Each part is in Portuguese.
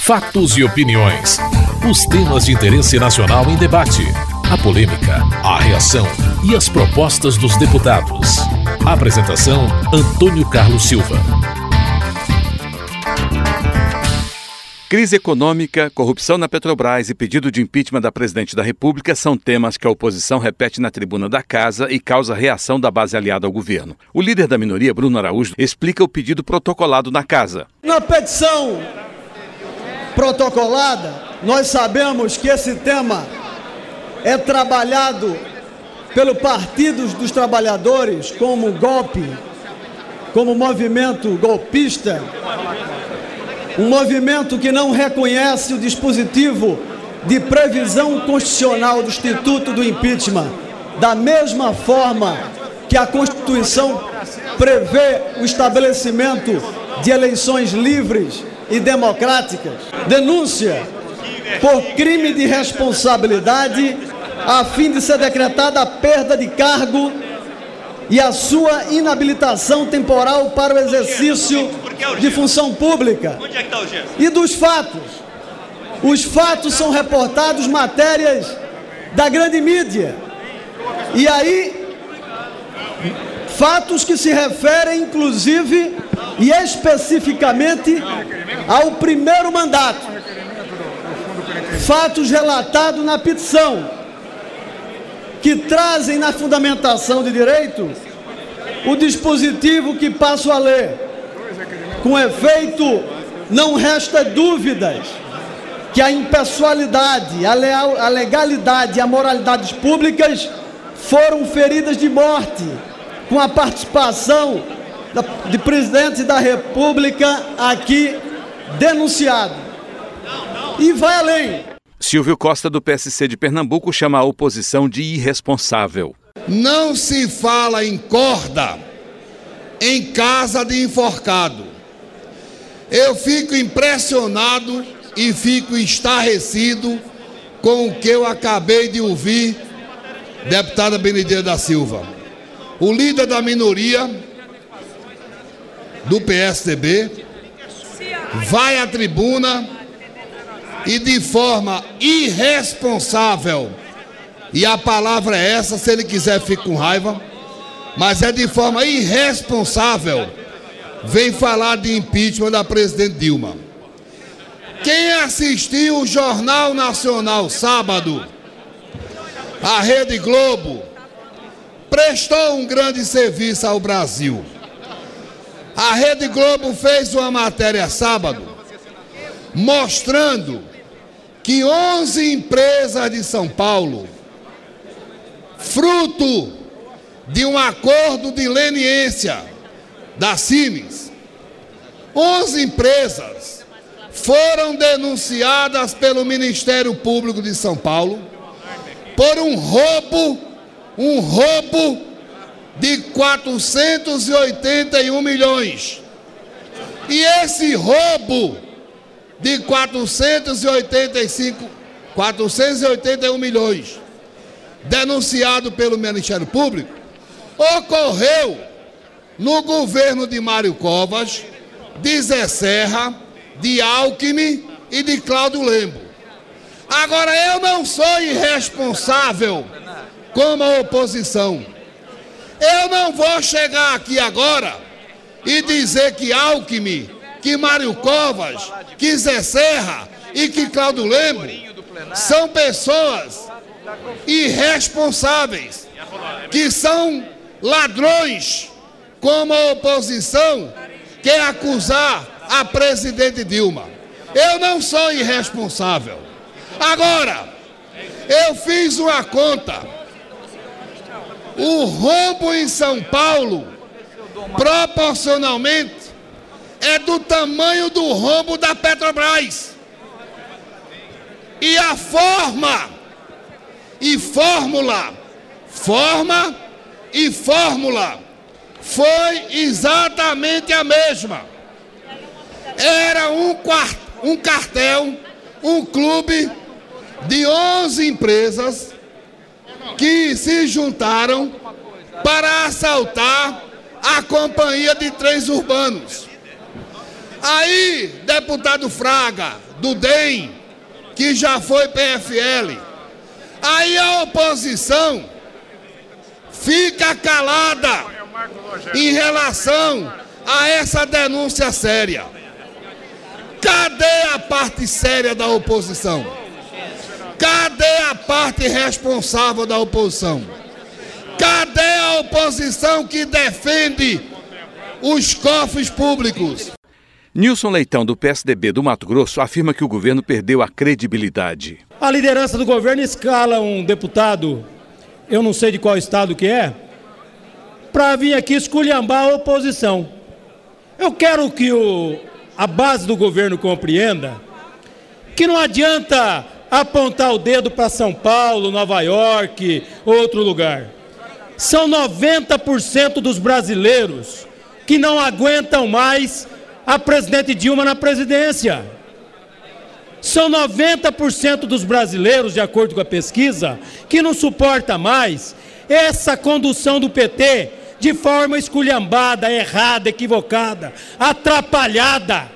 Fatos e opiniões. Os temas de interesse nacional em debate. A polêmica, a reação e as propostas dos deputados. Apresentação: Antônio Carlos Silva. Crise econômica, corrupção na Petrobras e pedido de impeachment da presidente da República são temas que a oposição repete na tribuna da casa e causa reação da base aliada ao governo. O líder da minoria, Bruno Araújo, explica o pedido protocolado na casa. Na petição protocolada, nós sabemos que esse tema é trabalhado pelo Partido dos Trabalhadores como golpe, como movimento golpista. Um movimento que não reconhece o dispositivo de previsão constitucional do Instituto do Impeachment, da mesma forma que a Constituição prevê o estabelecimento de eleições livres e democráticas. Denúncia por crime de responsabilidade a fim de ser decretada a perda de cargo e a sua inabilitação temporal para o exercício de função pública. E dos fatos. Os fatos são reportados matérias da grande mídia. E aí, fatos que se referem, inclusive e especificamente, ao primeiro mandato. Fatos relatados na petição que trazem na fundamentação de direito o dispositivo que passo a ler. Com efeito, não resta dúvidas que a impessoalidade, a, leal, a legalidade e a moralidades públicas foram feridas de morte com a participação da, de presidente da República aqui denunciado. E vai além. Silvio Costa, do PSC de Pernambuco, chama a oposição de irresponsável. Não se fala em corda em casa de enforcado. Eu fico impressionado e fico estarrecido com o que eu acabei de ouvir, deputada Benedita da Silva. O líder da minoria do PSDB vai à tribuna e de forma irresponsável, e a palavra é essa, se ele quiser fica com raiva, mas é de forma irresponsável, vem falar de impeachment da presidente Dilma. Quem assistiu o Jornal Nacional sábado, a Rede Globo, prestou um grande serviço ao Brasil. A Rede Globo fez uma matéria sábado mostrando que 11 empresas de São Paulo, fruto de um acordo de leniência da Siemens, 11 empresas foram denunciadas pelo Ministério Público de São Paulo por um roubo, um roubo de 481 milhões. E esse roubo de 485, 481 milhões, denunciado pelo Ministério Público, ocorreu no governo de Mário Covas, de Zé Serra, de Alckmin e de Cláudio Lembo. Agora, eu não sou irresponsável como a oposição. Eu não vou chegar aqui agora e dizer que Alckmin que Mário Covas, que Zé Serra e que Claudio Lembro são pessoas irresponsáveis, que são ladrões, como a oposição quer acusar a presidente Dilma. Eu não sou irresponsável. Agora, eu fiz uma conta. O rombo em São Paulo, proporcionalmente, é do tamanho do rombo da Petrobras. E a forma e fórmula, forma e fórmula foi exatamente a mesma. Era um, um cartel, um clube de 11 empresas que se juntaram para assaltar a companhia de trens urbanos. Aí, deputado Fraga, do DEM, que já foi PFL, aí a oposição fica calada em relação a essa denúncia séria. Cadê a parte séria da oposição? Cadê a parte responsável da oposição? Cadê a oposição que defende os cofres públicos? Nilson Leitão, do PSDB do Mato Grosso, afirma que o governo perdeu a credibilidade. A liderança do governo escala um deputado, eu não sei de qual estado que é, para vir aqui esculhambar a oposição. Eu quero que o, a base do governo compreenda que não adianta apontar o dedo para São Paulo, Nova York, outro lugar. São 90% dos brasileiros que não aguentam mais a presidente Dilma na presidência. São 90% dos brasileiros, de acordo com a pesquisa, que não suporta mais essa condução do PT de forma esculhambada, errada, equivocada, atrapalhada.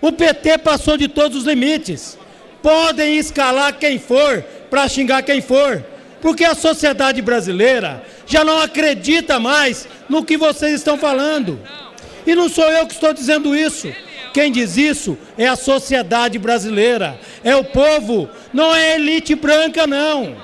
O PT passou de todos os limites. Podem escalar quem for para xingar quem for, porque a sociedade brasileira já não acredita mais no que vocês estão falando. E não sou eu que estou dizendo isso. Quem diz isso é a sociedade brasileira, é o povo, não é elite branca, não.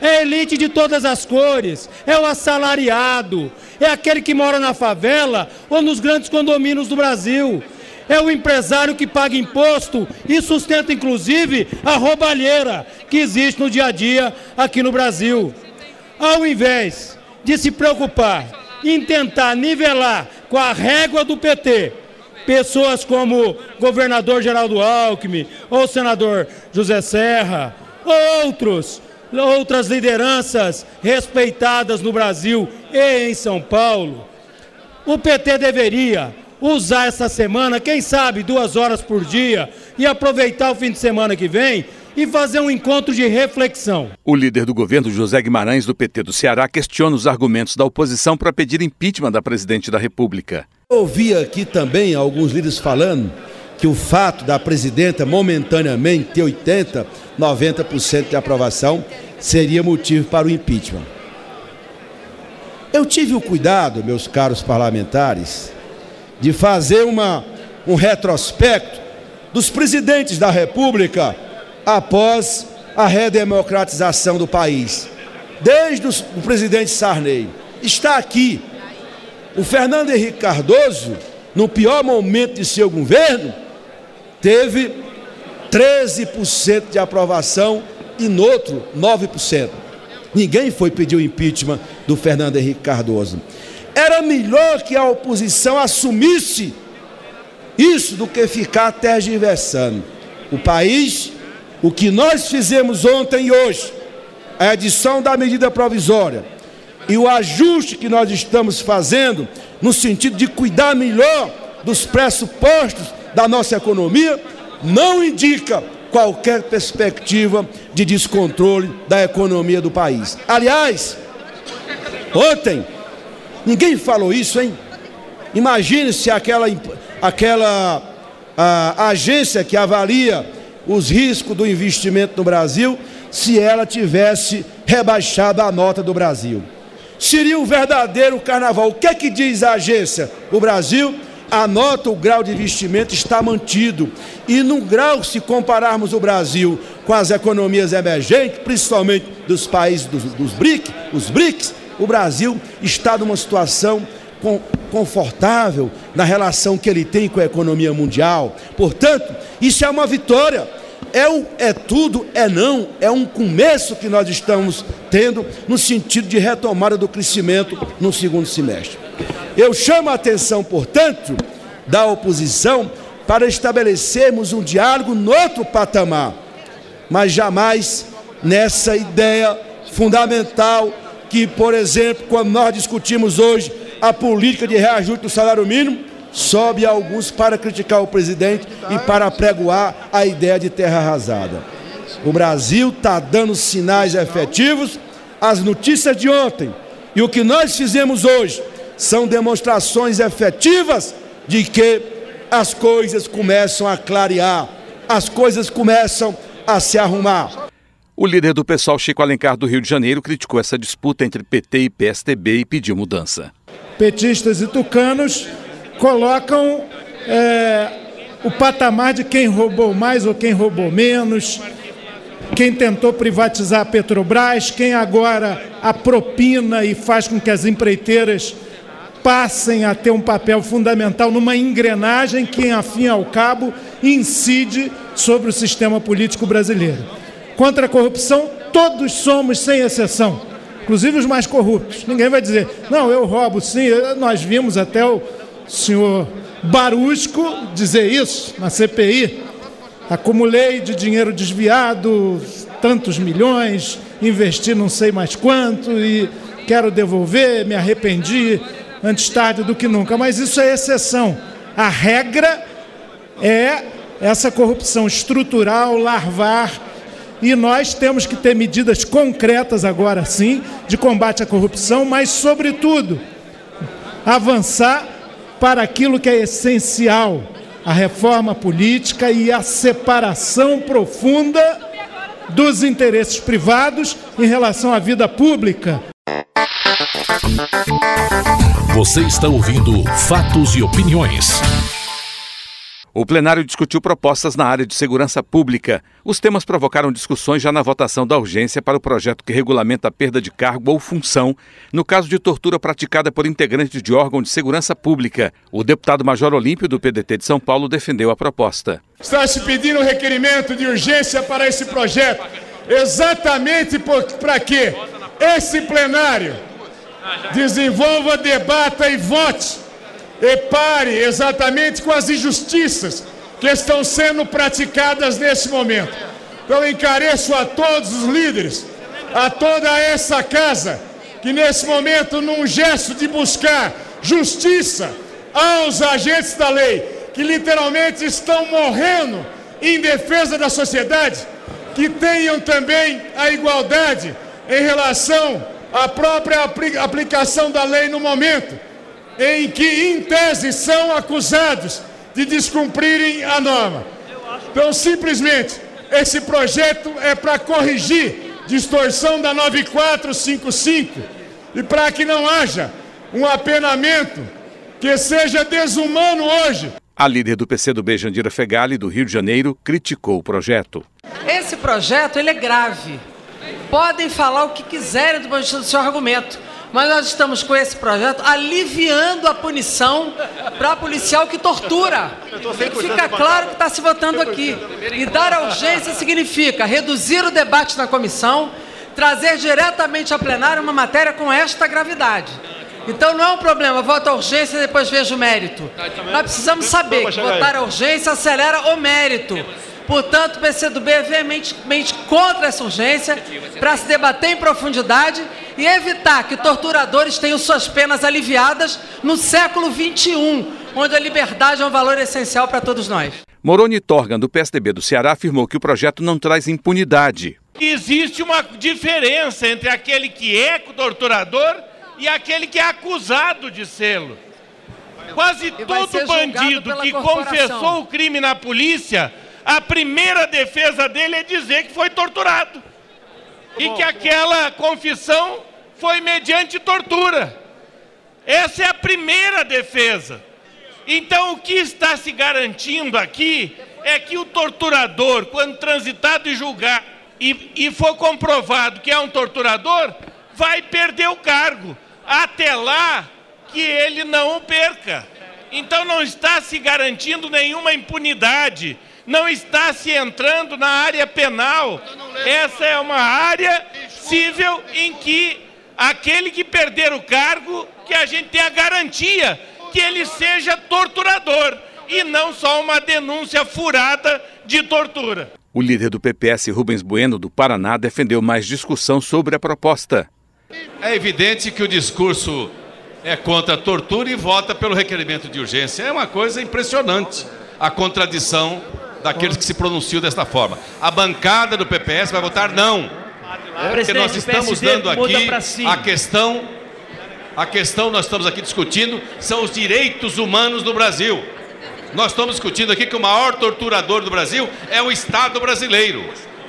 É elite de todas as cores, é o assalariado, é aquele que mora na favela ou nos grandes condomínios do Brasil, é o empresário que paga imposto e sustenta inclusive a roubalheira que existe no dia a dia aqui no Brasil. Ao invés de se preocupar em tentar nivelar com a régua do PT pessoas como governador Geraldo Alckmin, ou senador José Serra, outros, outras lideranças respeitadas no Brasil e em São Paulo, o PT deveria usar essa semana, quem sabe duas horas por dia, e aproveitar o fim de semana que vem e fazer um encontro de reflexão. O líder do governo, José Guimarães, do PT do Ceará, questiona os argumentos da oposição para pedir impeachment da presidente da República. Eu ouvi aqui também alguns líderes falando que o fato da presidenta momentaneamente ter 80, 90% de aprovação seria motivo para o impeachment. Eu tive o cuidado, meus caros parlamentares, de fazer uma, um retrospecto dos presidentes da República após a redemocratização do país. Desde o presidente Sarney. Está aqui. O Fernando Henrique Cardoso, no pior momento de seu governo, teve 13% de aprovação e no outro 9%. Ninguém foi pedir o impeachment do Fernando Henrique Cardoso. Era melhor que a oposição assumisse isso do que ficar tergiversando. O país, o que nós fizemos ontem e hoje, a edição da medida provisória e o ajuste que nós estamos fazendo no sentido de cuidar melhor dos pressupostos da nossa economia, não indica qualquer perspectiva de descontrole da economia do país. Aliás, ontem Ninguém falou isso, hein? Imagine se aquela, aquela a, agência que avalia os riscos do investimento no Brasil, se ela tivesse rebaixado a nota do Brasil. Seria um verdadeiro carnaval. O que é que diz a agência? O Brasil, a nota, o grau de investimento está mantido. E no grau, se compararmos o Brasil com as economias emergentes, principalmente dos países dos, dos BRIC, os BRICS, o Brasil está numa situação confortável na relação que ele tem com a economia mundial. Portanto, isso é uma vitória. É, é tudo, é não, é um começo que nós estamos tendo no sentido de retomada do crescimento no segundo semestre. Eu chamo a atenção, portanto, da oposição para estabelecermos um diálogo no outro patamar, mas jamais nessa ideia fundamental que, por exemplo, quando nós discutimos hoje a política de reajuste do salário mínimo, sobe alguns para criticar o presidente e para pregoar a ideia de terra arrasada. O Brasil está dando sinais efetivos. As notícias de ontem e o que nós fizemos hoje são demonstrações efetivas de que as coisas começam a clarear, as coisas começam a se arrumar. O líder do pessoal, Chico Alencar, do Rio de Janeiro, criticou essa disputa entre PT e PSDB e pediu mudança. Petistas e tucanos colocam é, o patamar de quem roubou mais ou quem roubou menos, quem tentou privatizar a Petrobras, quem agora apropina e faz com que as empreiteiras passem a ter um papel fundamental numa engrenagem que, afim ao cabo, incide sobre o sistema político brasileiro. Contra a corrupção, todos somos, sem exceção, inclusive os mais corruptos. Ninguém vai dizer, não, eu roubo sim. Nós vimos até o senhor Barusco dizer isso na CPI. Acumulei de dinheiro desviado tantos milhões, investi não sei mais quanto e quero devolver, me arrependi antes tarde do que nunca. Mas isso é exceção. A regra é essa corrupção estrutural, larvar, e nós temos que ter medidas concretas agora sim de combate à corrupção, mas sobretudo avançar para aquilo que é essencial, a reforma política e a separação profunda dos interesses privados em relação à vida pública. Você está ouvindo Fatos e Opiniões. O plenário discutiu propostas na área de segurança pública. Os temas provocaram discussões já na votação da urgência para o projeto que regulamenta a perda de cargo ou função no caso de tortura praticada por integrantes de órgão de segurança pública. O deputado Major Olímpio, do PDT de São Paulo, defendeu a proposta. Está se pedindo um requerimento de urgência para esse projeto, exatamente para que esse plenário desenvolva, debata e vote e pare exatamente com as injustiças que estão sendo praticadas nesse momento. Então encareço a todos os líderes, a toda essa casa, que nesse momento, num gesto de buscar justiça aos agentes da lei, que literalmente estão morrendo em defesa da sociedade, que tenham também a igualdade em relação à própria aplicação da lei no momento em que, em tese, são acusados de descumprirem a norma. Então, simplesmente, esse projeto é para corrigir distorção da 9455 e para que não haja um apenamento que seja desumano hoje. A líder do PCdoB, Jandira Fegali, do Rio de Janeiro, criticou o projeto. Esse projeto ele é grave. Podem falar o que quiserem do seu argumento mas nós estamos com esse projeto aliviando a punição para policial que tortura. Tem que ficar claro que está se votando aqui. E dar urgência significa reduzir o debate na comissão, trazer diretamente a plenário uma matéria com esta gravidade. Então não é um problema, vota a urgência e depois veja o mérito. Nós precisamos saber que votar a urgência acelera o mérito. Portanto, o PCdoB é veementemente contra essa urgência para se debater em profundidade e evitar que torturadores tenham suas penas aliviadas no século XXI, onde a liberdade é um valor essencial para todos nós. Moroni Torgan, do PSDB do Ceará, afirmou que o projeto não traz impunidade. Existe uma diferença entre aquele que é torturador e aquele que é acusado de sê-lo. Quase todo bandido que confessou o crime na polícia, a primeira defesa dele é dizer que foi torturado e que aquela confissão foi mediante tortura. Essa é a primeira defesa. Então, o que está se garantindo aqui é que o torturador, quando transitado e julgar e, e for comprovado que é um torturador, vai perder o cargo. Até lá, que ele não o perca. Então, não está se garantindo nenhuma impunidade não está se entrando na área penal. Essa é uma área civil em que aquele que perder o cargo, que a gente tem a garantia que ele seja torturador e não só uma denúncia furada de tortura. O líder do PPS, Rubens Bueno, do Paraná, defendeu mais discussão sobre a proposta. É evidente que o discurso é contra a tortura e vota pelo requerimento de urgência. É uma coisa impressionante a contradição daqueles que se pronunciam desta forma. A bancada do PPS vai votar não. Porque nós estamos dando aqui a questão, a questão nós estamos aqui discutindo são os direitos humanos no Brasil. Nós estamos discutindo aqui que o maior torturador do Brasil é o Estado brasileiro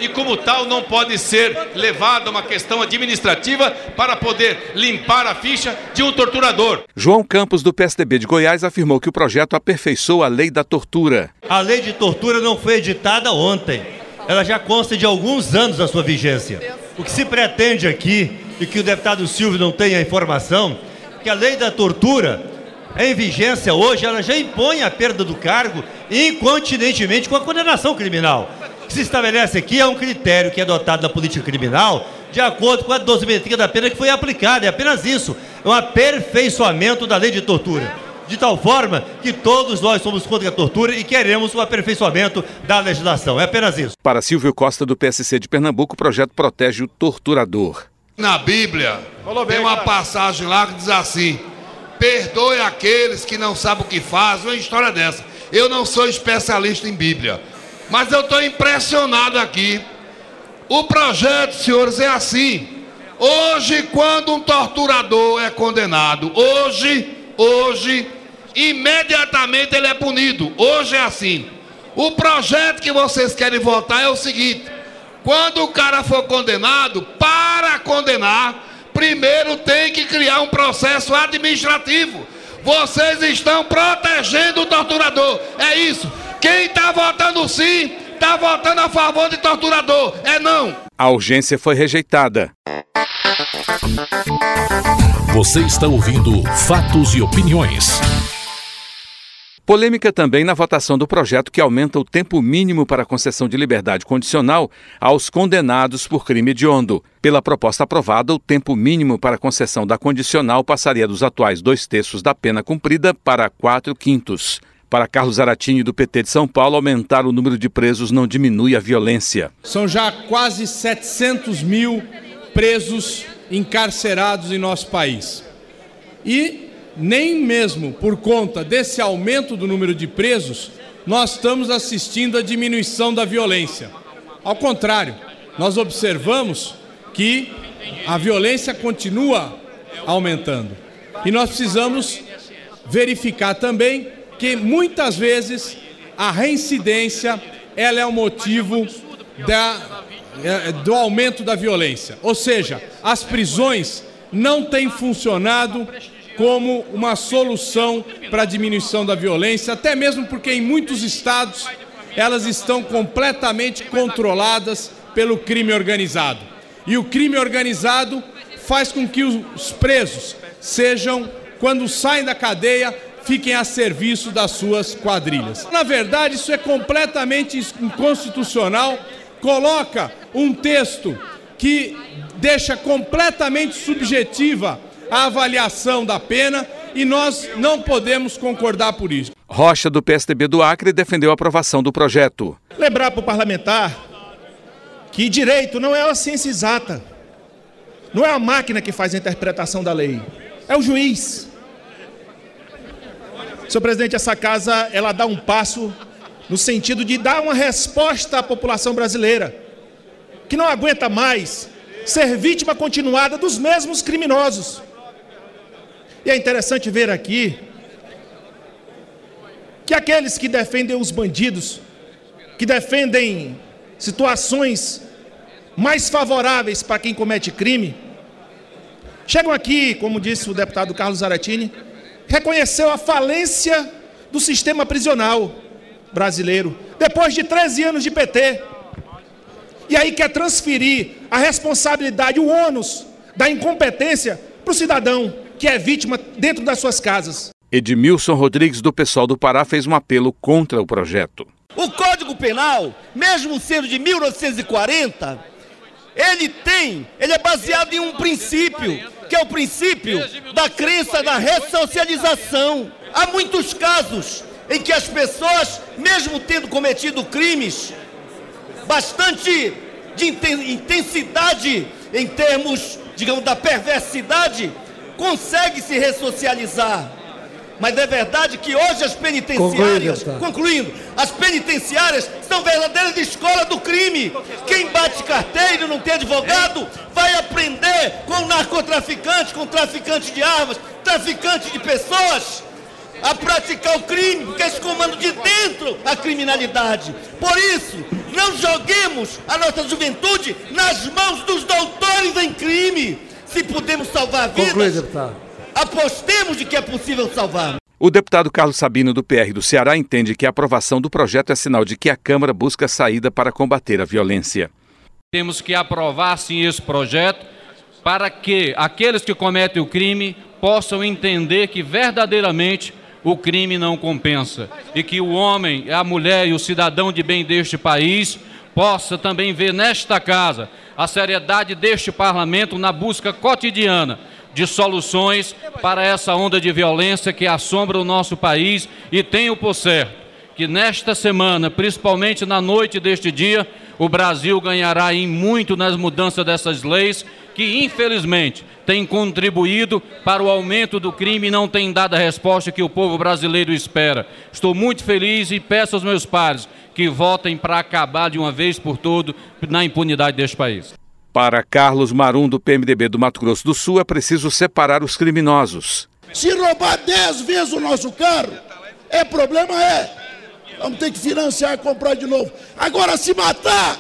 e, como tal, não pode ser levado a uma questão administrativa para poder limpar a ficha de um torturador. João Campos, do PSDB de Goiás, afirmou que o projeto aperfeiçoa a lei da tortura. A lei de tortura não foi editada ontem. Ela já consta de alguns anos a sua vigência. O que se pretende aqui, e que o deputado Silvio não tem a informação, que a lei da tortura em vigência hoje, ela já impõe a perda do cargo incontinentemente com a condenação criminal que se estabelece aqui é um critério que é adotado na política criminal de acordo com a dosimetria da pena que foi aplicada. É apenas isso. É um aperfeiçoamento da lei de tortura. De tal forma que todos nós somos contra a tortura e queremos o aperfeiçoamento da legislação. É apenas isso. Para Silvio Costa, do PSC de Pernambuco, o projeto protege o torturador. Na Bíblia, tem uma passagem lá que diz assim: perdoe aqueles que não sabem o que fazem. Uma história dessa. Eu não sou especialista em Bíblia. Mas eu estou impressionado aqui. O projeto, senhores, é assim. Hoje, quando um torturador é condenado, hoje, hoje, imediatamente ele é punido. Hoje é assim. O projeto que vocês querem votar é o seguinte: quando o cara for condenado, para condenar, primeiro tem que criar um processo administrativo. Vocês estão protegendo o torturador. É isso. Quem está votando sim, está votando a favor de torturador. É não. A urgência foi rejeitada. Você está ouvindo Fatos e Opiniões. Polêmica também na votação do projeto que aumenta o tempo mínimo para concessão de liberdade condicional aos condenados por crime hediondo. Pela proposta aprovada, o tempo mínimo para concessão da condicional passaria dos atuais dois terços da pena cumprida para quatro quintos. Para Carlos Zaratini, do PT de São Paulo, aumentar o número de presos não diminui a violência. São já quase 700 mil presos encarcerados em nosso país. E nem mesmo por conta desse aumento do número de presos, nós estamos assistindo à diminuição da violência. Ao contrário, nós observamos que a violência continua aumentando. E nós precisamos verificar também que muitas vezes a reincidência ela é o motivo da, é, do aumento da violência. Ou seja, as prisões não têm funcionado como uma solução para a diminuição da violência, até mesmo porque em muitos estados elas estão completamente controladas pelo crime organizado. E o crime organizado faz com que os presos sejam, quando saem da cadeia, fiquem a serviço das suas quadrilhas. Na verdade, isso é completamente inconstitucional, coloca um texto que deixa completamente subjetiva a avaliação da pena e nós não podemos concordar por isso. Rocha, do PSDB do Acre, defendeu a aprovação do projeto. Lembrar para o parlamentar que direito não é uma ciência exata, não é a máquina que faz a interpretação da lei, é o juiz. Senhor presidente, essa casa ela dá um passo no sentido de dar uma resposta à população brasileira, que não aguenta mais ser vítima continuada dos mesmos criminosos. E é interessante ver aqui que aqueles que defendem os bandidos, que defendem situações mais favoráveis para quem comete crime, chegam aqui, como disse o deputado Carlos Zaratini, reconheceu a falência do sistema prisional brasileiro, depois de 13 anos de PT. E aí quer transferir a responsabilidade, o ônus da incompetência para o cidadão que é vítima dentro das suas casas. Edmilson Rodrigues, do Pessoal do Pará, fez um apelo contra o projeto. O Código Penal, mesmo sendo de 1940, ele tem, ele é baseado em um princípio que é o princípio da crença da ressocialização. Há muitos casos em que as pessoas, mesmo tendo cometido crimes bastante de intensidade em termos, digamos, da perversidade, conseguem se ressocializar. Mas é verdade que hoje as penitenciárias, concluindo, as penitenciárias são verdadeiras escolas do crime. Quem bate carteiro não tem advogado vai aprender com narcotraficante, com traficante de armas, traficante de pessoas. a praticar o crime, porque eles comandam de dentro a criminalidade. Por isso, não joguemos a nossa juventude nas mãos dos doutores em crime. Se podemos salvar vidas, Conclui. Apostemos de que é possível salvar. O deputado Carlos Sabino, do PR do Ceará, entende que a aprovação do projeto é sinal de que a Câmara busca saída para combater a violência. Temos que aprovar, sim, esse projeto para que aqueles que cometem o crime possam entender que verdadeiramente o crime não compensa e que o homem, a mulher e o cidadão de bem deste país possa também ver nesta casa a seriedade deste parlamento na busca cotidiana de soluções para essa onda de violência que assombra o nosso país e tenho por certo que nesta semana, principalmente na noite deste dia, o Brasil ganhará em muito nas mudanças dessas leis que, infelizmente, têm contribuído para o aumento do crime e não têm dado a resposta que o povo brasileiro espera. Estou muito feliz e peço aos meus pares que votem para acabar de uma vez por todo na impunidade deste país. Para Carlos Marum, do PMDB do Mato Grosso do Sul, é preciso separar os criminosos. Se roubar 10 vezes o nosso carro, é problema é. Vamos ter que financiar e comprar de novo. Agora, se matar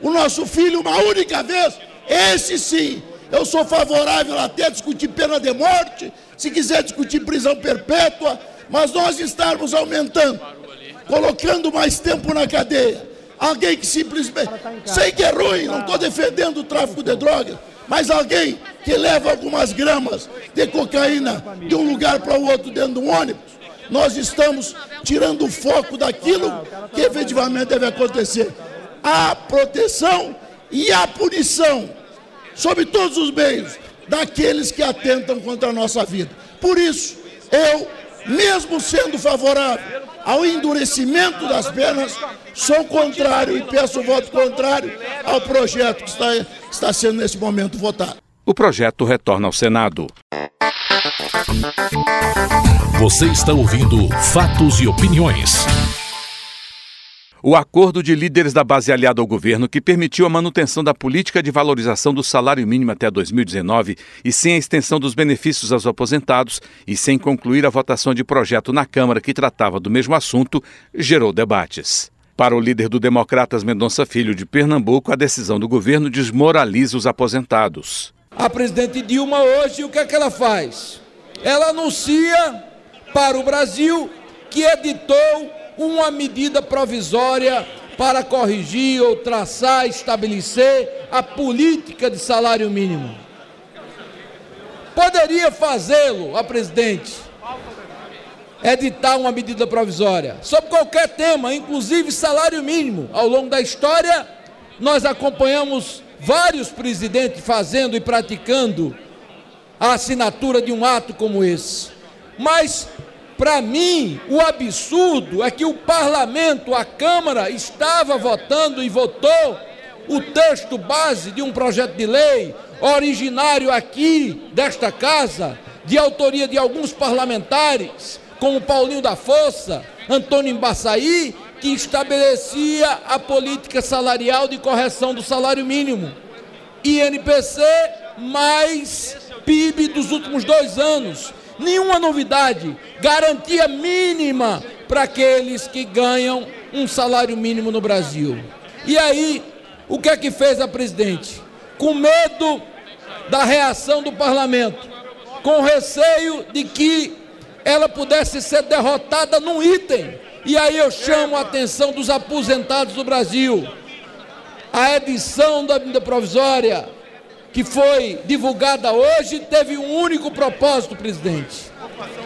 o nosso filho uma única vez, esse sim, eu sou favorável até discutir pena de morte, se quiser discutir prisão perpétua, mas nós estarmos aumentando, colocando mais tempo na cadeia alguém que simplesmente. Sei que é ruim, não estou defendendo o tráfico de drogas, mas alguém que leva algumas gramas de cocaína de um lugar para o outro dentro de um ônibus, nós estamos tirando o foco daquilo que efetivamente deve acontecer. A proteção e a punição, sob todos os meios, daqueles que atentam contra a nossa vida. Por isso, eu, mesmo sendo favorável ao endurecimento das penas, sou contrário e peço o voto contrário ao projeto que está, está sendo nesse momento votado. O projeto retorna ao Senado. Você está ouvindo Fatos e Opiniões. O acordo de líderes da base aliada ao governo que permitiu a manutenção da política de valorização do salário mínimo até 2019 e sem a extensão dos benefícios aos aposentados e sem concluir a votação de projeto na Câmara que tratava do mesmo assunto, gerou debates. Para o líder do Democratas Mendonça Filho de Pernambuco, a decisão do governo desmoraliza os aposentados. A presidente Dilma hoje, o que é que ela faz? Ela anuncia para o Brasil que editou uma medida provisória para corrigir ou traçar, estabelecer a política de salário mínimo. Poderia fazê-lo, a presidente, editar uma medida provisória sobre qualquer tema, inclusive salário mínimo. Ao longo da história, nós acompanhamos vários presidentes fazendo e praticando a assinatura de um ato como esse. Mas para mim, o absurdo é que o parlamento, a Câmara, estava votando e votou o texto base de um projeto de lei originário aqui desta casa, de autoria de alguns parlamentares, como Paulinho da Força, Antônio Embaçaí, que estabelecia a política salarial de correção do salário mínimo. INPC mais PIB dos últimos dois anos, nenhuma novidade, garantia mínima para aqueles que ganham um salário mínimo no Brasil. E aí, o que é que fez a presidente? Com medo da reação do parlamento, com receio de que ela pudesse ser derrotada num item. E aí eu chamo a atenção dos aposentados do Brasil. A edição da medida provisória que foi divulgada hoje teve um único propósito, presidente: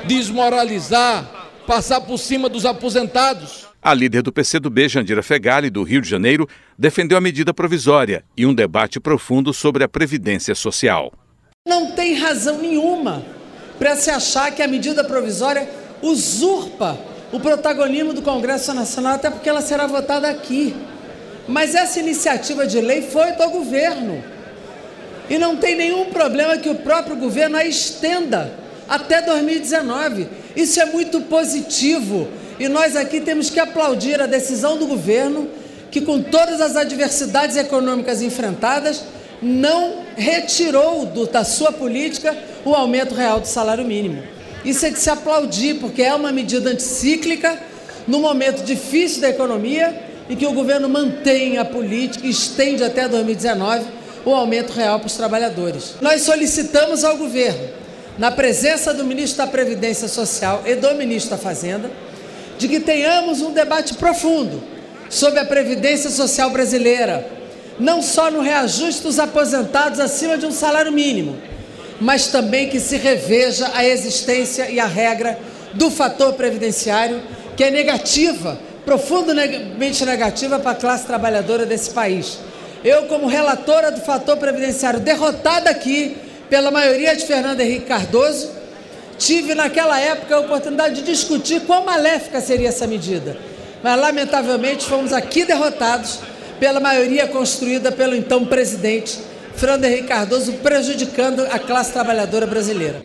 desmoralizar, passar por cima dos aposentados. A líder do PCdoB, Jandira Fegali, do Rio de Janeiro, defendeu a medida provisória e um debate profundo sobre a previdência social. Não tem razão nenhuma para se achar que a medida provisória usurpa o protagonismo do Congresso Nacional, até porque ela será votada aqui. Mas essa iniciativa de lei foi do governo. E não tem nenhum problema que o próprio governo a estenda até 2019. Isso é muito positivo. E nós aqui temos que aplaudir a decisão do governo, que com todas as adversidades econômicas enfrentadas, não retirou do, da sua política o aumento real do salário mínimo. Isso é de se aplaudir, porque é uma medida anticíclica, no momento difícil da economia, e que o governo mantém a política estende até 2019 o aumento real para os trabalhadores. Nós solicitamos ao governo, na presença do ministro da Previdência Social e do ministro da Fazenda, de que tenhamos um debate profundo sobre a Previdência Social brasileira, não só no reajuste dos aposentados acima de um salário mínimo, mas também que se reveja a existência e a regra do fator previdenciário, que é negativa, profundamente negativa para a classe trabalhadora desse país. Eu, como relatora do fator previdenciário, derrotada aqui pela maioria de Fernando Henrique Cardoso, tive naquela época a oportunidade de discutir quão maléfica seria essa medida. Mas, lamentavelmente, fomos aqui derrotados pela maioria construída pelo então presidente Fernando Henrique Cardoso, prejudicando a classe trabalhadora brasileira.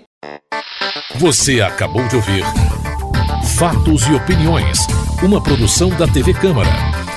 Você acabou de ouvir Fatos e Opiniões, uma produção da TV Câmara.